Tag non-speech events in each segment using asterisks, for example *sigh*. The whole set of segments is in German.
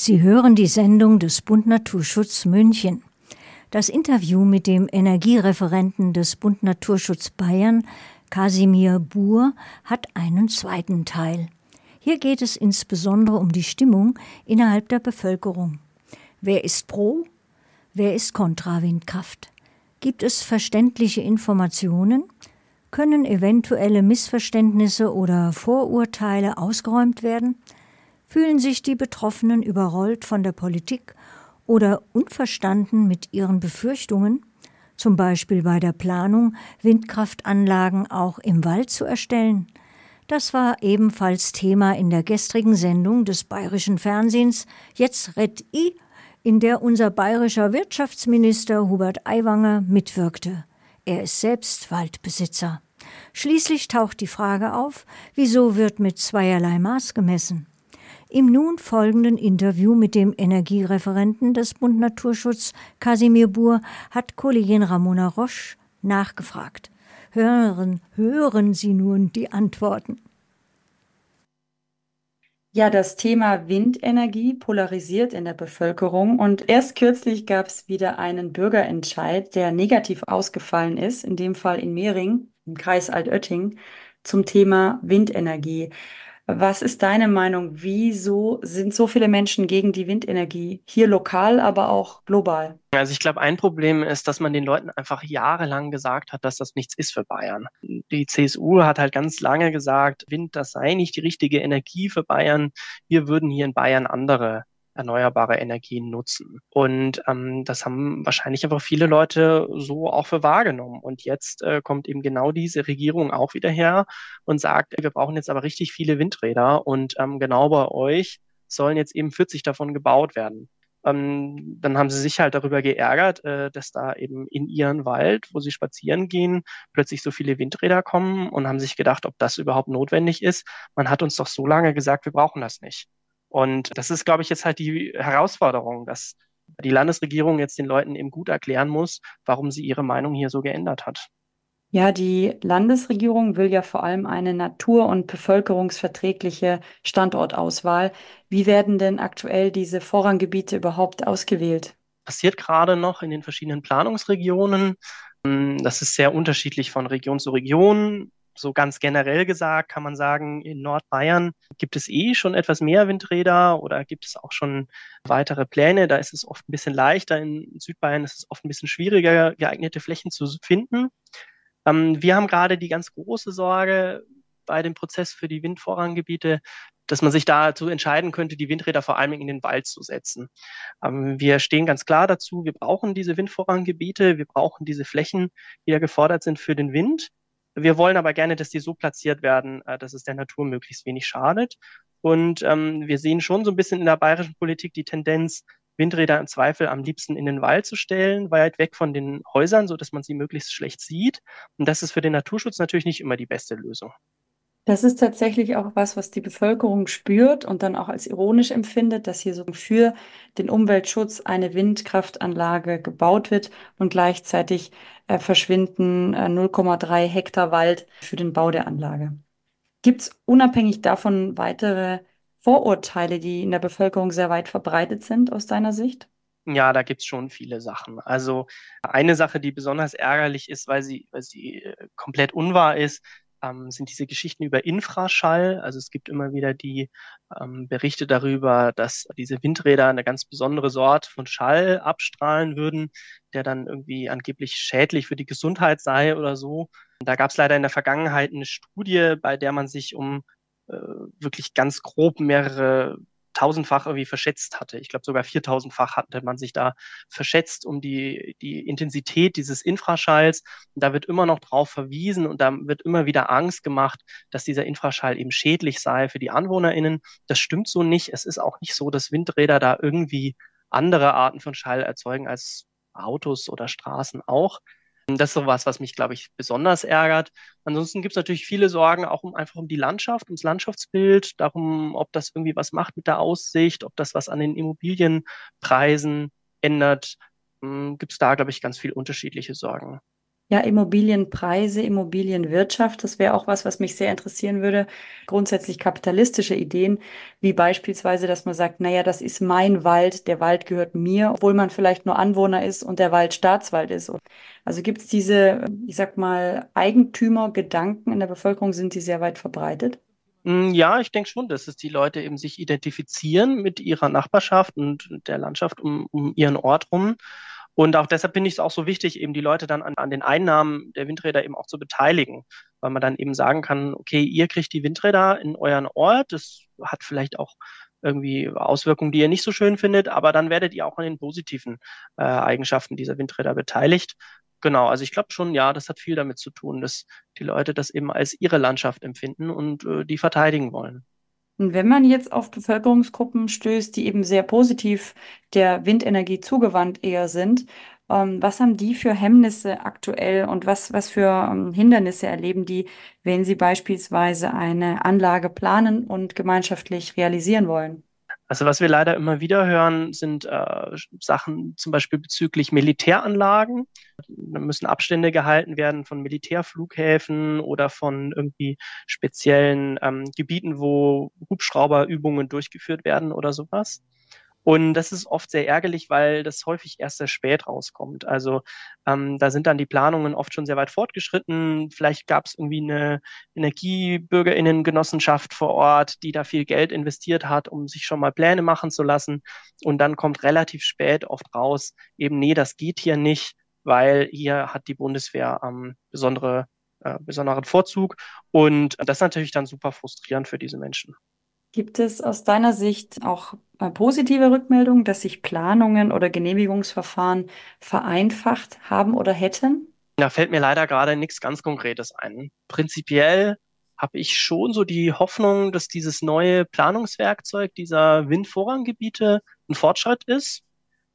Sie hören die Sendung des Bund Naturschutz München. Das Interview mit dem Energiereferenten des Bund Naturschutz Bayern, Kasimir Buhr, hat einen zweiten Teil. Hier geht es insbesondere um die Stimmung innerhalb der Bevölkerung. Wer ist pro? Wer ist kontra Windkraft? Gibt es verständliche Informationen? Können eventuelle Missverständnisse oder Vorurteile ausgeräumt werden? Fühlen sich die Betroffenen überrollt von der Politik oder unverstanden mit ihren Befürchtungen, zum Beispiel bei der Planung, Windkraftanlagen auch im Wald zu erstellen? Das war ebenfalls Thema in der gestrigen Sendung des bayerischen Fernsehens Jetzt Red I, in der unser bayerischer Wirtschaftsminister Hubert Aiwanger mitwirkte. Er ist selbst Waldbesitzer. Schließlich taucht die Frage auf, wieso wird mit zweierlei Maß gemessen? Im nun folgenden Interview mit dem Energiereferenten des Bund Naturschutz Casimir Buhr hat Kollegin Ramona Roche nachgefragt. Hören, hören Sie nun die Antworten. Ja, das Thema Windenergie polarisiert in der Bevölkerung und erst kürzlich gab es wieder einen Bürgerentscheid, der negativ ausgefallen ist, in dem Fall in Mehring im Kreis Altötting zum Thema Windenergie. Was ist deine Meinung? Wieso sind so viele Menschen gegen die Windenergie? Hier lokal, aber auch global. Also ich glaube, ein Problem ist, dass man den Leuten einfach jahrelang gesagt hat, dass das nichts ist für Bayern. Die CSU hat halt ganz lange gesagt, Wind, das sei nicht die richtige Energie für Bayern. Wir würden hier in Bayern andere erneuerbare Energien nutzen. Und ähm, das haben wahrscheinlich einfach viele Leute so auch für wahrgenommen. Und jetzt äh, kommt eben genau diese Regierung auch wieder her und sagt, wir brauchen jetzt aber richtig viele Windräder und ähm, genau bei euch sollen jetzt eben 40 davon gebaut werden. Ähm, dann haben sie sich halt darüber geärgert, äh, dass da eben in ihren Wald, wo sie spazieren gehen, plötzlich so viele Windräder kommen und haben sich gedacht, ob das überhaupt notwendig ist. Man hat uns doch so lange gesagt, wir brauchen das nicht. Und das ist, glaube ich, jetzt halt die Herausforderung, dass die Landesregierung jetzt den Leuten eben gut erklären muss, warum sie ihre Meinung hier so geändert hat. Ja, die Landesregierung will ja vor allem eine natur- und bevölkerungsverträgliche Standortauswahl. Wie werden denn aktuell diese Vorranggebiete überhaupt ausgewählt? Passiert gerade noch in den verschiedenen Planungsregionen. Das ist sehr unterschiedlich von Region zu Region so ganz generell gesagt kann man sagen, in Nordbayern gibt es eh schon etwas mehr Windräder oder gibt es auch schon weitere Pläne. Da ist es oft ein bisschen leichter. In Südbayern ist es oft ein bisschen schwieriger, geeignete Flächen zu finden. Ähm, wir haben gerade die ganz große Sorge bei dem Prozess für die Windvorranggebiete, dass man sich dazu entscheiden könnte, die Windräder vor allem in den Wald zu setzen. Ähm, wir stehen ganz klar dazu, wir brauchen diese Windvorranggebiete, wir brauchen diese Flächen, die da gefordert sind für den Wind. Wir wollen aber gerne, dass die so platziert werden, äh, dass es der Natur möglichst wenig schadet. Und ähm, wir sehen schon so ein bisschen in der bayerischen Politik die Tendenz, Windräder im Zweifel am liebsten in den Wald zu stellen, weit weg von den Häusern, so dass man sie möglichst schlecht sieht. Und das ist für den Naturschutz natürlich nicht immer die beste Lösung. Das ist tatsächlich auch was, was die Bevölkerung spürt und dann auch als ironisch empfindet, dass hier so für den Umweltschutz eine Windkraftanlage gebaut wird und gleichzeitig äh, verschwinden äh, 0,3 Hektar Wald für den Bau der Anlage. Gibt es unabhängig davon weitere Vorurteile, die in der Bevölkerung sehr weit verbreitet sind aus deiner Sicht? Ja, da gibt es schon viele Sachen. Also eine Sache, die besonders ärgerlich ist, weil sie, weil sie äh, komplett unwahr ist, ähm, sind diese Geschichten über Infraschall. Also es gibt immer wieder die ähm, Berichte darüber, dass diese Windräder eine ganz besondere Sort von Schall abstrahlen würden, der dann irgendwie angeblich schädlich für die Gesundheit sei oder so. Da gab es leider in der Vergangenheit eine Studie, bei der man sich um äh, wirklich ganz grob mehrere tausendfach irgendwie verschätzt hatte. Ich glaube sogar viertausendfach hatte man sich da verschätzt um die, die Intensität dieses Infraschalls. Und da wird immer noch drauf verwiesen und da wird immer wieder Angst gemacht, dass dieser Infraschall eben schädlich sei für die AnwohnerInnen. Das stimmt so nicht. Es ist auch nicht so, dass Windräder da irgendwie andere Arten von Schall erzeugen als Autos oder Straßen auch. Das ist so was, was mich, glaube ich, besonders ärgert. Ansonsten gibt es natürlich viele Sorgen auch um einfach um die Landschaft, ums Landschaftsbild, darum, ob das irgendwie was macht mit der Aussicht, ob das was an den Immobilienpreisen ändert. Hm, gibt es da, glaube ich, ganz viele unterschiedliche Sorgen. Ja, Immobilienpreise, Immobilienwirtschaft, das wäre auch was, was mich sehr interessieren würde. Grundsätzlich kapitalistische Ideen, wie beispielsweise, dass man sagt, naja, das ist mein Wald, der Wald gehört mir, obwohl man vielleicht nur Anwohner ist und der Wald Staatswald ist. Also gibt es diese, ich sag mal, Eigentümergedanken in der Bevölkerung, sind die sehr weit verbreitet? Mm, ja, ich denke schon, dass es die Leute eben sich identifizieren mit ihrer Nachbarschaft und der Landschaft um, um ihren Ort rum und auch deshalb finde ich es auch so wichtig, eben die Leute dann an, an den Einnahmen der Windräder eben auch zu beteiligen, weil man dann eben sagen kann, okay, ihr kriegt die Windräder in euren Ort, das hat vielleicht auch irgendwie Auswirkungen, die ihr nicht so schön findet, aber dann werdet ihr auch an den positiven äh, Eigenschaften dieser Windräder beteiligt. Genau, also ich glaube schon, ja, das hat viel damit zu tun, dass die Leute das eben als ihre Landschaft empfinden und äh, die verteidigen wollen. Und wenn man jetzt auf Bevölkerungsgruppen stößt, die eben sehr positiv der Windenergie zugewandt eher sind, ähm, was haben die für Hemmnisse aktuell und was, was für ähm, Hindernisse erleben die, wenn sie beispielsweise eine Anlage planen und gemeinschaftlich realisieren wollen? Also was wir leider immer wieder hören, sind äh, Sachen zum Beispiel bezüglich Militäranlagen. Da müssen Abstände gehalten werden von Militärflughäfen oder von irgendwie speziellen ähm, Gebieten, wo Hubschrauberübungen durchgeführt werden oder sowas. Und das ist oft sehr ärgerlich, weil das häufig erst sehr spät rauskommt. Also ähm, da sind dann die Planungen oft schon sehr weit fortgeschritten. Vielleicht gab es irgendwie eine Energiebürgerinnengenossenschaft vor Ort, die da viel Geld investiert hat, um sich schon mal Pläne machen zu lassen. Und dann kommt relativ spät oft raus, eben, nee, das geht hier nicht, weil hier hat die Bundeswehr ähm, besondere, äh, besonderen Vorzug. Und das ist natürlich dann super frustrierend für diese Menschen. Gibt es aus deiner Sicht auch äh, positive Rückmeldungen, dass sich Planungen oder Genehmigungsverfahren vereinfacht haben oder hätten? Da fällt mir leider gerade nichts ganz Konkretes ein. Prinzipiell habe ich schon so die Hoffnung, dass dieses neue Planungswerkzeug dieser Windvorranggebiete ein Fortschritt ist.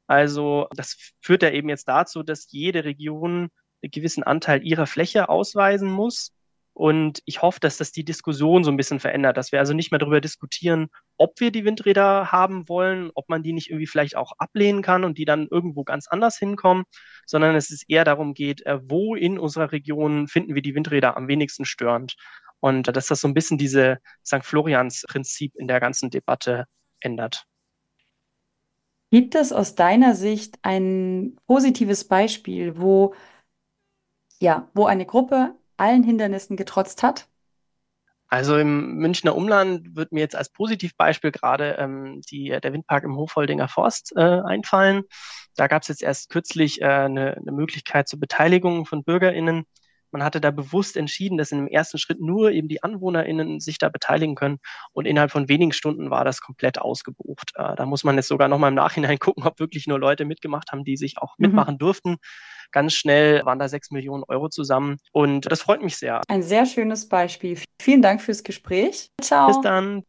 Also das führt ja eben jetzt dazu, dass jede Region einen gewissen Anteil ihrer Fläche ausweisen muss. Und ich hoffe, dass das die Diskussion so ein bisschen verändert, dass wir also nicht mehr darüber diskutieren, ob wir die Windräder haben wollen, ob man die nicht irgendwie vielleicht auch ablehnen kann und die dann irgendwo ganz anders hinkommen, sondern es ist eher darum geht, äh, wo in unserer Region finden wir die Windräder am wenigsten störend. Und dass das so ein bisschen diese St. Florians-Prinzip in der ganzen Debatte ändert. Gibt es aus deiner Sicht ein positives Beispiel, wo, ja, wo eine Gruppe allen Hindernissen getrotzt hat? Also im Münchner Umland wird mir jetzt als Positivbeispiel gerade ähm, die, der Windpark im Hofholdinger Forst äh, einfallen. Da gab es jetzt erst kürzlich äh, eine, eine Möglichkeit zur Beteiligung von BürgerInnen. Man hatte da bewusst entschieden, dass in dem ersten Schritt nur eben die AnwohnerInnen sich da beteiligen können. Und innerhalb von wenigen Stunden war das komplett ausgebucht. Äh, da muss man jetzt sogar nochmal im Nachhinein *laughs* gucken, ob wirklich nur Leute mitgemacht haben, die sich auch mhm. mitmachen durften. Ganz schnell waren da sechs Millionen Euro zusammen und das freut mich sehr. Ein sehr schönes Beispiel. Vielen Dank fürs Gespräch. Ciao. Bis dann.